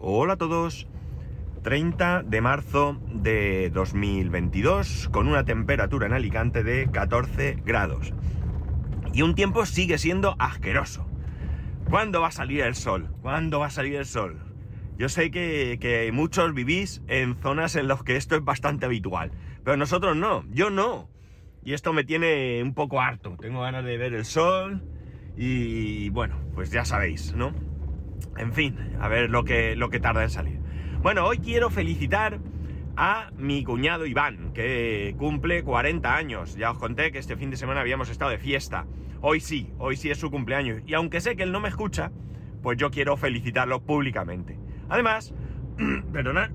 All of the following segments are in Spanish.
Hola a todos. 30 de marzo de 2022 con una temperatura en Alicante de 14 grados. Y un tiempo sigue siendo asqueroso. ¿Cuándo va a salir el sol? ¿Cuándo va a salir el sol? Yo sé que, que muchos vivís en zonas en las que esto es bastante habitual, pero nosotros no, yo no. Y esto me tiene un poco harto. Tengo ganas de ver el sol y bueno, pues ya sabéis, ¿no? En fin, a ver lo que, lo que tarda en salir. Bueno, hoy quiero felicitar a mi cuñado Iván, que cumple 40 años. Ya os conté que este fin de semana habíamos estado de fiesta. Hoy sí, hoy sí es su cumpleaños. Y aunque sé que él no me escucha, pues yo quiero felicitarlo públicamente. Además, perdonad,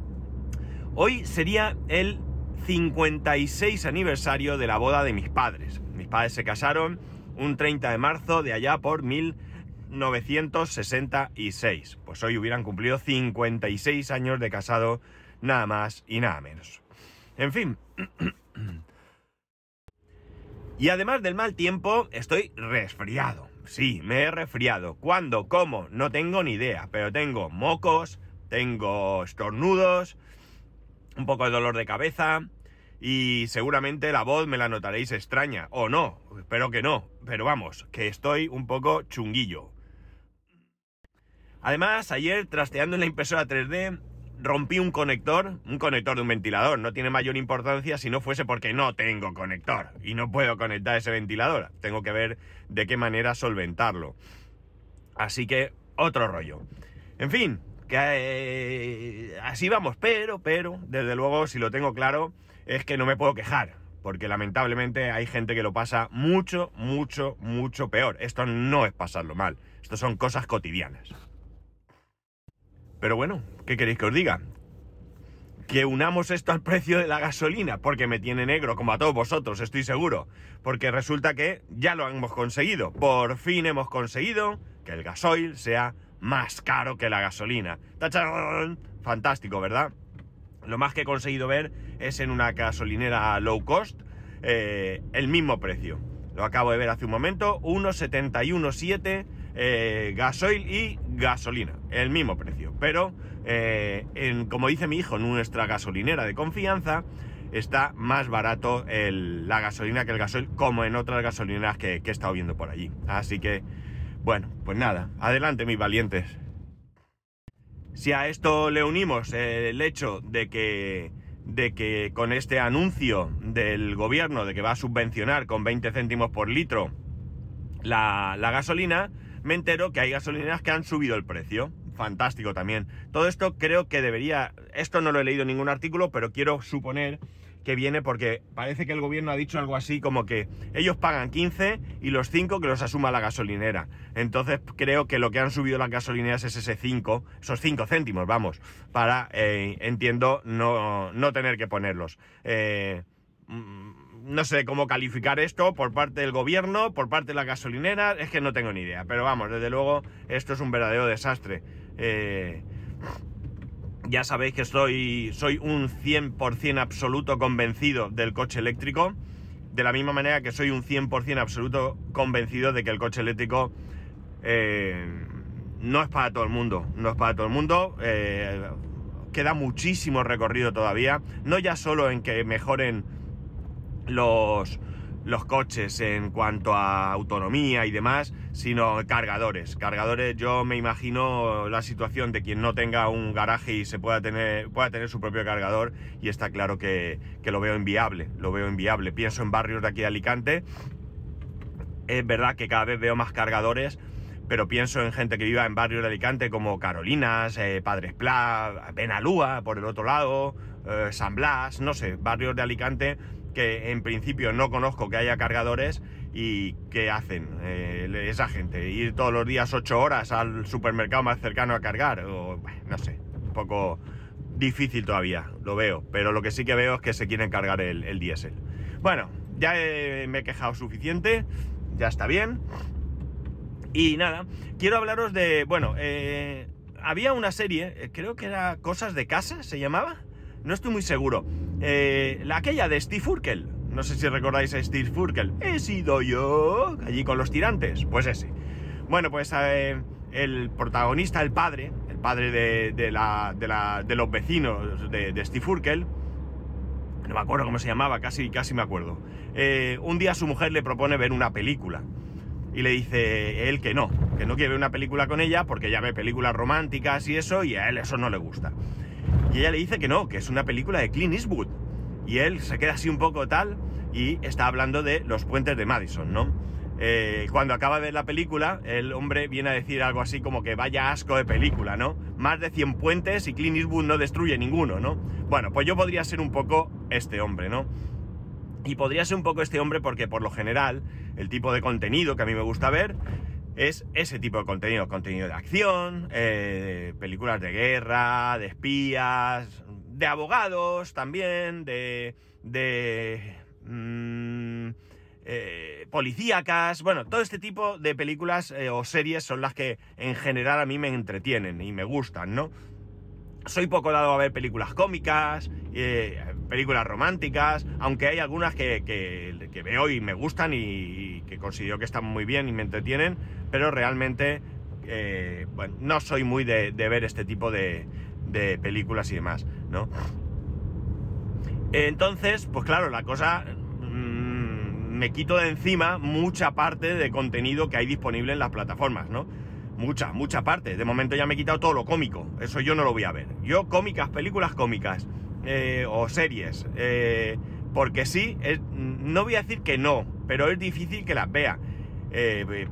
hoy sería el 56 aniversario de la boda de mis padres. Mis padres se casaron un 30 de marzo de allá por 1966. Pues hoy hubieran cumplido 56 años de casado, nada más y nada menos. En fin. Y además del mal tiempo, estoy resfriado. Sí, me he resfriado. ¿Cuándo? ¿Cómo? No tengo ni idea, pero tengo mocos, tengo estornudos, un poco de dolor de cabeza, y seguramente la voz me la notaréis extraña, o no, espero que no, pero vamos, que estoy un poco chunguillo. Además, ayer trasteando en la impresora 3D rompí un conector, un conector de un ventilador, no tiene mayor importancia si no fuese porque no tengo conector y no puedo conectar ese ventilador, tengo que ver de qué manera solventarlo. Así que, otro rollo. En fin, que eh, así vamos, pero, pero, desde luego, si lo tengo claro, es que no me puedo quejar, porque lamentablemente hay gente que lo pasa mucho, mucho, mucho peor. Esto no es pasarlo mal, esto son cosas cotidianas. Pero bueno, ¿qué queréis que os diga? Que unamos esto al precio de la gasolina, porque me tiene negro, como a todos vosotros, estoy seguro. Porque resulta que ya lo hemos conseguido. Por fin hemos conseguido que el gasoil sea más caro que la gasolina. ¡Tachán! Fantástico, ¿verdad? Lo más que he conseguido ver es en una gasolinera low cost eh, el mismo precio. Lo acabo de ver hace un momento, 1,71,7 eh, gasoil y gasolina, el mismo precio. Pero, eh, en, como dice mi hijo, en nuestra gasolinera de confianza, está más barato la gasolina que el gasoil, como en otras gasolineras que, que he estado viendo por allí. Así que, bueno, pues nada, adelante mis valientes. Si a esto le unimos el hecho de que, de que con este anuncio del gobierno de que va a subvencionar con 20 céntimos por litro la, la gasolina, me entero que hay gasolineras que han subido el precio. Fantástico también. Todo esto creo que debería... Esto no lo he leído en ningún artículo, pero quiero suponer que viene porque parece que el gobierno ha dicho algo así como que ellos pagan 15 y los 5 que los asuma la gasolinera. Entonces creo que lo que han subido las gasolineras es ese 5, esos 5 céntimos, vamos, para, eh, entiendo, no, no, tener que ponerlos. Eh, mm, no sé cómo calificar esto por parte del gobierno, por parte de la gasolinera, es que no tengo ni idea. Pero vamos, desde luego, esto es un verdadero desastre. Eh, ya sabéis que soy, soy un 100% absoluto convencido del coche eléctrico, de la misma manera que soy un 100% absoluto convencido de que el coche eléctrico eh, no es para todo el mundo, no es para todo el mundo, eh, queda muchísimo recorrido todavía, no ya solo en que mejoren los, coches en cuanto a autonomía y demás, sino cargadores. Cargadores, yo me imagino la situación de quien no tenga un garaje y se pueda tener, pueda tener su propio cargador y está claro que, que lo veo inviable, lo veo inviable. Pienso en barrios de aquí de Alicante, es verdad que cada vez veo más cargadores, pero pienso en gente que viva en barrios de Alicante como Carolinas, eh, Padres Pla, Benalúa, por el otro lado, eh, San Blas, no sé, barrios de Alicante que en principio no conozco que haya cargadores y qué hacen eh, esa gente. Ir todos los días 8 horas al supermercado más cercano a cargar, o no sé, un poco difícil todavía, lo veo. Pero lo que sí que veo es que se quieren cargar el, el diésel. Bueno, ya me he quejado suficiente, ya está bien. Y nada, quiero hablaros de, bueno, eh, había una serie, eh, creo que era Cosas de Casa, se llamaba no estoy muy seguro. Eh, la aquella de Steve Urkel. No sé si recordáis a Steve Urkel. He sido yo. Allí con los tirantes. Pues ese. Bueno, pues eh, el protagonista, el padre, el padre de, de, la, de, la, de los vecinos de, Steve Urkel, no me acuerdo cómo se llamaba, casi, casi me acuerdo, eh, un día su mujer le propone ver una película. Y le dice él que no, que no quiere ver una película con ella porque ella ve películas románticas y eso, y a él eso no le gusta. Y ella le dice que no, que es una película de Clint Eastwood. Y él se queda así un poco tal y está hablando de los puentes de Madison, ¿no? Eh, cuando acaba de ver la película, el hombre viene a decir algo así como que vaya asco de película, ¿no? Más de 100 puentes y Clint Eastwood no destruye ninguno, ¿no? Bueno, pues yo podría ser un poco este hombre, ¿no? Y podría ser un poco este hombre porque por lo general el tipo de contenido que a mí me gusta ver es ese tipo de contenido, contenido de acción, eh, películas de guerra, de espías, de abogados también, de... de mmm, policíacas, bueno, todo este tipo de películas eh, o series son las que en general a mí me entretienen y me gustan, ¿no? Soy poco dado a ver películas cómicas, eh, películas románticas, aunque hay algunas que, veo y me gustan y, que considero que están muy bien y me entretienen, pero realmente eh, no soy muy de, ver este tipo de, películas y demás, ¿no? Entonces, pues claro, la cosa mmm, me quito de encima mucha parte de contenido que hay disponible en las plataformas, ¿no? Mucha, mucha parte. De momento ya me he quitado todo lo cómico. Eso yo no lo voy a ver. Yo cómicas, películas cómicas eh, o series. Eh, porque sí, es, no voy a decir que no, pero es difícil que las vea. Eh,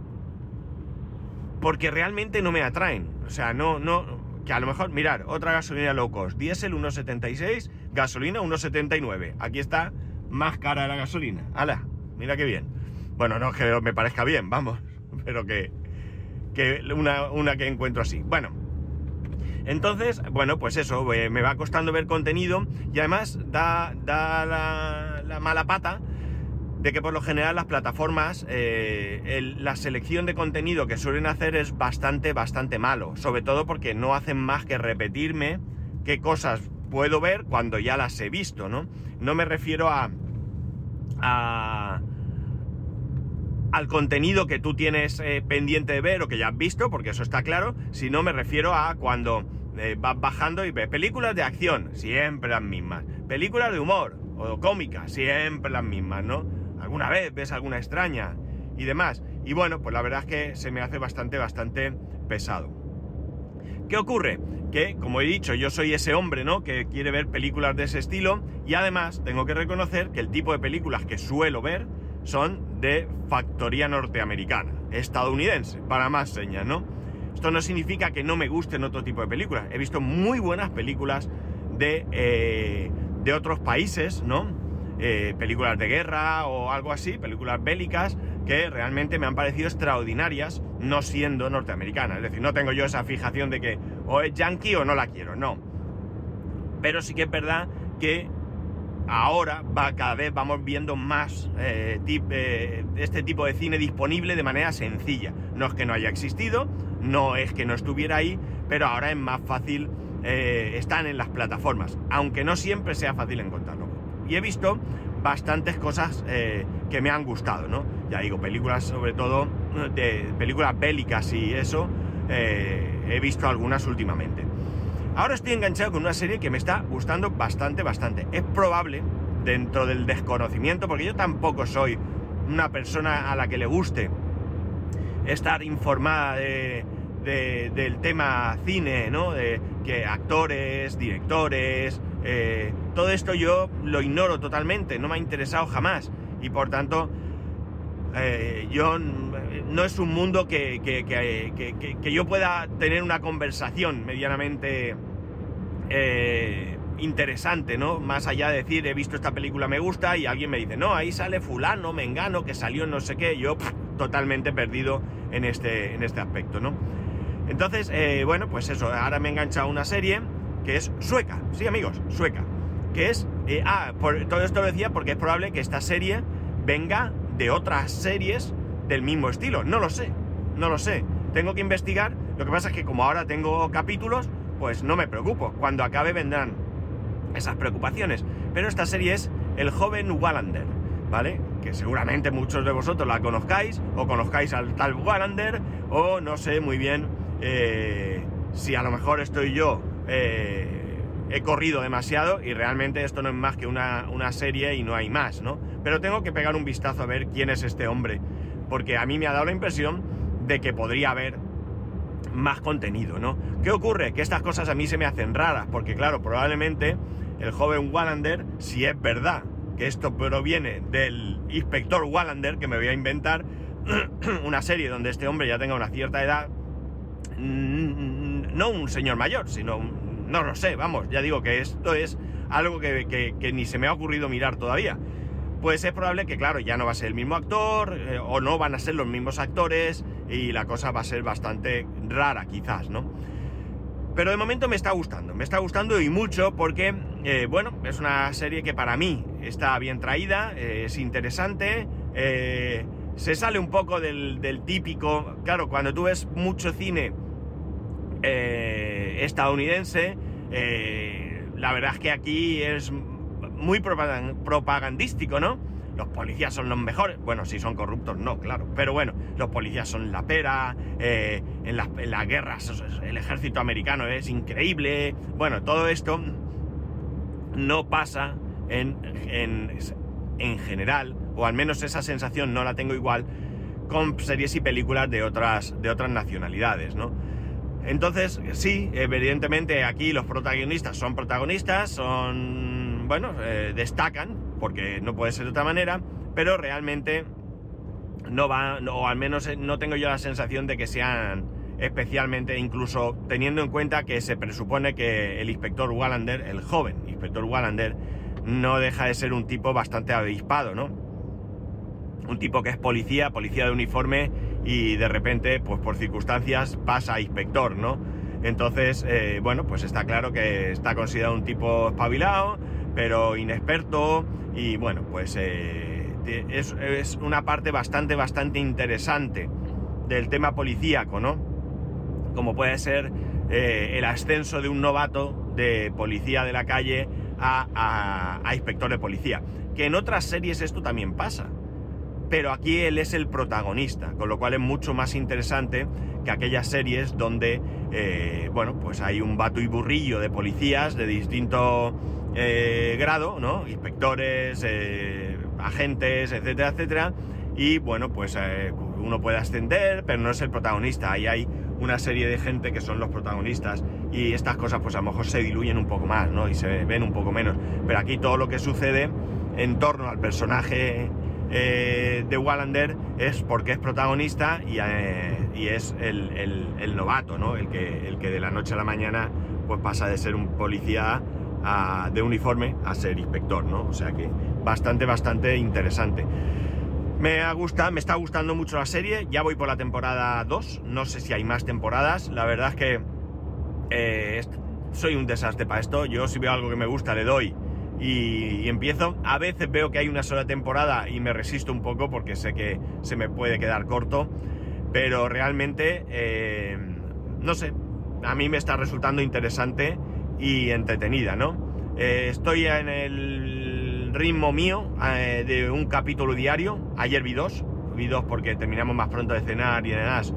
porque realmente no me atraen. O sea, no, no. Que a lo mejor, mirar, otra gasolina low cost. Diésel 1,76, gasolina 1,79. Aquí está más cara la gasolina. ¡Hala! Mira qué bien. Bueno, no que me parezca bien, vamos. Pero que, que una, una que encuentro así. Bueno, entonces, bueno, pues eso, eh, me va costando ver contenido y además da, da la, la, mala pata de que por lo general las plataformas, eh, la selección de contenido que suelen hacer es bastante, bastante malo. Sobre todo porque no hacen más que repetirme qué cosas puedo ver cuando ya las he visto, ¿no? No me refiero a... a al contenido que tú tienes eh, pendiente de ver o que ya has visto, porque eso está claro, si no me refiero a cuando eh, vas bajando y ves películas de acción, siempre las mismas, películas de humor o cómicas, siempre las mismas, ¿no? Alguna vez ves alguna extraña y demás. Y bueno, pues la verdad es que se me hace bastante, bastante pesado. ¿Qué ocurre? Que, como he dicho, yo soy ese hombre, ¿no? Que quiere ver películas de ese estilo y además tengo que reconocer que el tipo de películas que suelo ver son de factoría norteamericana, estadounidense, para más señas, ¿no? Esto no significa que no me gusten otro tipo de películas. He visto muy buenas películas de, eh, de otros países, ¿no? Eh, películas de guerra o algo así, películas bélicas, que realmente me han parecido extraordinarias, no siendo norteamericanas. Es decir, no tengo yo esa fijación de que o es yankee o no la quiero, no. Pero sí que es verdad que ahora va, cada vez vamos viendo más eh, eh, este tipo de cine disponible de manera sencilla. No es que no haya existido, no es que no estuviera ahí, pero ahora es más fácil, eh, están en las plataformas, aunque no siempre sea fácil encontrarlo. Y he visto bastantes cosas eh, que me han gustado, ¿no? Ya digo, películas sobre todo, de películas bélicas y eso, he visto algunas últimamente. Ahora estoy enganchado con una serie que me está gustando bastante, bastante. Es probable, dentro del desconocimiento, porque yo tampoco soy una persona a la que le guste estar informada de, de, del tema cine, ¿no? De que actores, directores, eh, todo esto yo lo ignoro totalmente, no me ha interesado jamás. Y por tanto, eh, yo no es un mundo que, que, que, yo pueda tener una conversación medianamente eh, interesante, ¿no? Más allá de decir, he visto esta película, me gusta, y alguien me dice, no, ahí sale fulano, mengano, que salió no sé qué, yo totalmente perdido en este, en este aspecto, ¿no? Entonces, eh, bueno, pues eso, ahora me he enganchado a una serie que es sueca, sí amigos, sueca, que es, eh, ah, todo esto lo decía porque es probable que esta serie venga de otras series del mismo estilo. No lo sé, no lo sé. Tengo que investigar. Lo que pasa es que como ahora tengo capítulos, pues no me preocupo. Cuando acabe vendrán esas preocupaciones. Pero esta serie es El joven Wallander, ¿vale? Que seguramente muchos de vosotros la conozcáis, o conozcáis al tal Wallander, o no sé muy bien eh, si a lo mejor estoy yo, eh, he corrido demasiado y realmente esto no es más que una, una serie y no hay más, ¿no? Pero tengo que pegar un vistazo a ver quién es este hombre, porque a mí me ha dado la impresión de que podría haber más contenido, ¿no? ¿Qué ocurre? Que estas cosas a mí se me hacen raras, porque claro, probablemente el joven Wallander, si es verdad que esto proviene del inspector Wallander, que me voy a inventar una serie donde este hombre ya tenga una cierta edad, no un señor mayor, sino, no lo sé, vamos, ya digo que esto es algo que, ni se me ha ocurrido mirar todavía. Pues es probable que, claro, ya no va a ser el mismo actor, eh, o no van a ser los mismos actores, y la cosa va a ser bastante rara, quizás, ¿no? Pero de momento me está gustando, me está gustando y mucho porque, eh, bueno, es una serie que para mí está bien traída, eh, es interesante, se sale un poco del, del, típico, claro, cuando tú ves mucho cine estadounidense, la verdad es que aquí es muy propagandístico, ¿no? Los policías son los mejores. Bueno, si son corruptos, no, claro. Pero bueno, los policías son la pera. Eh, en, las, guerras, el ejército americano es increíble. Bueno, todo esto no pasa en, en general, o al menos esa sensación no la tengo igual con series y películas de otras, de otras nacionalidades, ¿no? Entonces, sí, evidentemente aquí los protagonistas son protagonistas, son, bueno, eh, destacan, porque no puede ser de otra manera, pero realmente no va, o al menos eh, no tengo yo la sensación de que sean especialmente, incluso teniendo en cuenta que se presupone que el inspector Wallander, el joven inspector Wallander, no deja de ser un tipo bastante avispado, ¿no? Un tipo que es policía, policía de uniforme y de repente, pues por circunstancias, pasa a inspector, ¿no? Entonces, eh, bueno, pues está claro que está considerado un tipo espabilado, pero inexperto y bueno, pues eh, es, una parte bastante, bastante interesante del tema policíaco, ¿no? Como puede ser eh, el ascenso de un novato de policía de la calle a, a inspector de policía. Que en otras series esto también pasa pero aquí él es el protagonista, con lo cual es mucho más interesante que aquellas series donde, eh, bueno, pues hay un vato y burrillo de policías de distinto eh, grado, ¿no? Inspectores, eh, agentes, etcétera, etcétera, y bueno, pues uno puede ascender, pero no es el protagonista, ahí hay una serie de gente que son los protagonistas y estas cosas pues a lo mejor se diluyen un poco más, ¿no? Y se ven un poco menos, pero aquí todo lo que sucede en torno al personaje eh, de Wallander es porque es protagonista y, eh, es el, novato, ¿no? El que, el que de la noche a la mañana pues pasa de ser un policía de uniforme a ser inspector, ¿no? O sea que bastante, bastante interesante. Me gusta, me está gustando mucho la serie, ya voy por la temporada 2, no sé si hay más temporadas, la verdad es que eh, soy un desastre para esto, yo si veo algo que me gusta le doy y, empiezo. A veces veo que hay una sola temporada y me resisto un poco porque sé que se me puede quedar corto, pero realmente, eh, no sé, a mí me está resultando interesante y entretenida, ¿no? Eh, estoy en el ritmo mío eh, de un capítulo diario. Ayer vi dos, vi dos porque terminamos más pronto de cenar y demás,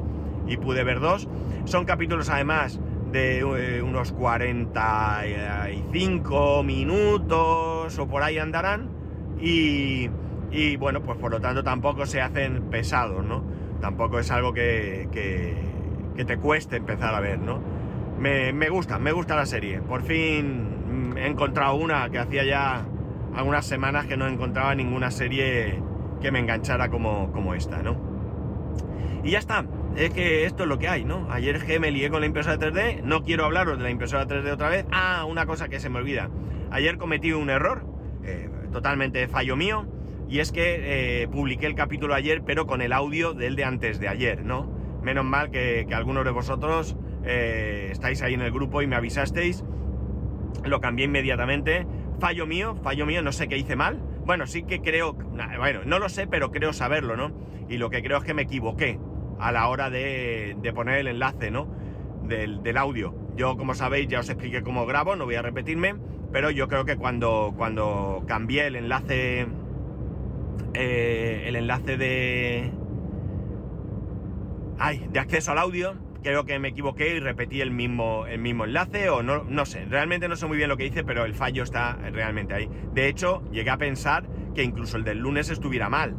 y pude ver dos. Son capítulos además de eh, unos 45 minutos o por ahí andarán y, y, bueno, pues por lo tanto tampoco se hacen pesados, ¿no? Tampoco es algo que, que, te cueste empezar a ver, ¿no? Me, gusta, me gusta la serie. Por fin he encontrado una que hacía ya algunas semanas que no encontraba ninguna serie que me enganchara como, como esta, ¿no? Y ya está, es que esto es lo que hay, ¿no? Ayer que me lié con la impresora 3D, no quiero hablaros de la impresora 3D otra vez. Ah, una cosa que se me olvida. Ayer cometí un error, eh, totalmente fallo mío, y es que eh, publiqué el capítulo ayer, pero con el audio del de antes de ayer, ¿no? Menos mal que, algunos de vosotros eh, estáis ahí en el grupo y me avisasteis. Lo cambié inmediatamente. Fallo mío, fallo mío, no sé qué hice mal. Bueno, sí que creo, bueno, no lo sé, pero creo saberlo, ¿no? Y lo que creo es que me equivoqué a la hora de, poner el enlace, ¿no? Del, audio. Yo, como sabéis, ya os expliqué cómo grabo, no voy a repetirme, pero yo creo que cuando, cuando cambié el enlace, eh, el enlace de, ay, de acceso al audio, creo que me equivoqué y repetí el mismo, el mismo enlace o no, no sé, realmente no sé muy bien lo que hice, pero el fallo está realmente ahí. De hecho, llegué a pensar que incluso el del lunes estuviera mal,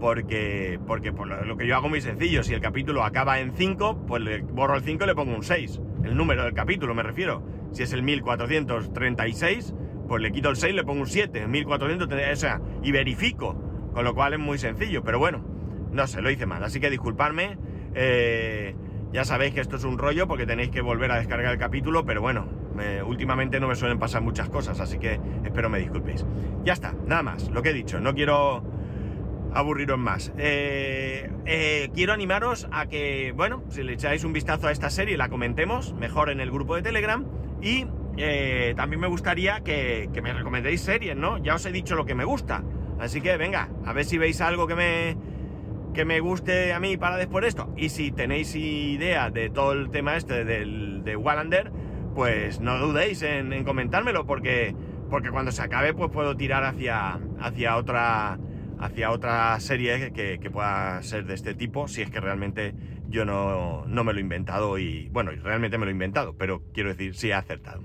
porque, porque por lo, que yo hago muy sencillo, si el capítulo acaba en 5, pues le borro el 5 y le pongo un 6, el número del capítulo me refiero. Si es el 1436, pues le quito el 6 y le pongo un 7, 1436, o sea, y verifico, con lo cual es muy sencillo, pero bueno, no sé, lo hice mal, así que disculparme. Eh, ya sabéis que esto es un rollo porque tenéis que volver a descargar el capítulo, pero bueno, últimamente no me suelen pasar muchas cosas, así que espero me disculpéis. Ya está, nada más, lo que he dicho, no quiero aburriros más. Eh, eh, quiero animaros a que, bueno, si le echáis un vistazo a esta serie, la comentemos mejor en el grupo de Telegram y eh, también me gustaría que, que me recomendéis series, ¿no? Ya os he dicho lo que me gusta, así que venga, a ver si veis algo que me que me guste a mí para después esto. Y si tenéis idea de todo el tema este del, de Wallander, pues no dudéis en, comentármelo, porque, porque cuando se acabe, pues puedo tirar hacia, hacia otra hacia otra serie que, que, pueda ser de este tipo, si es que realmente yo no, no me lo he inventado y, bueno, realmente me lo he inventado, pero quiero decir, sí he acertado.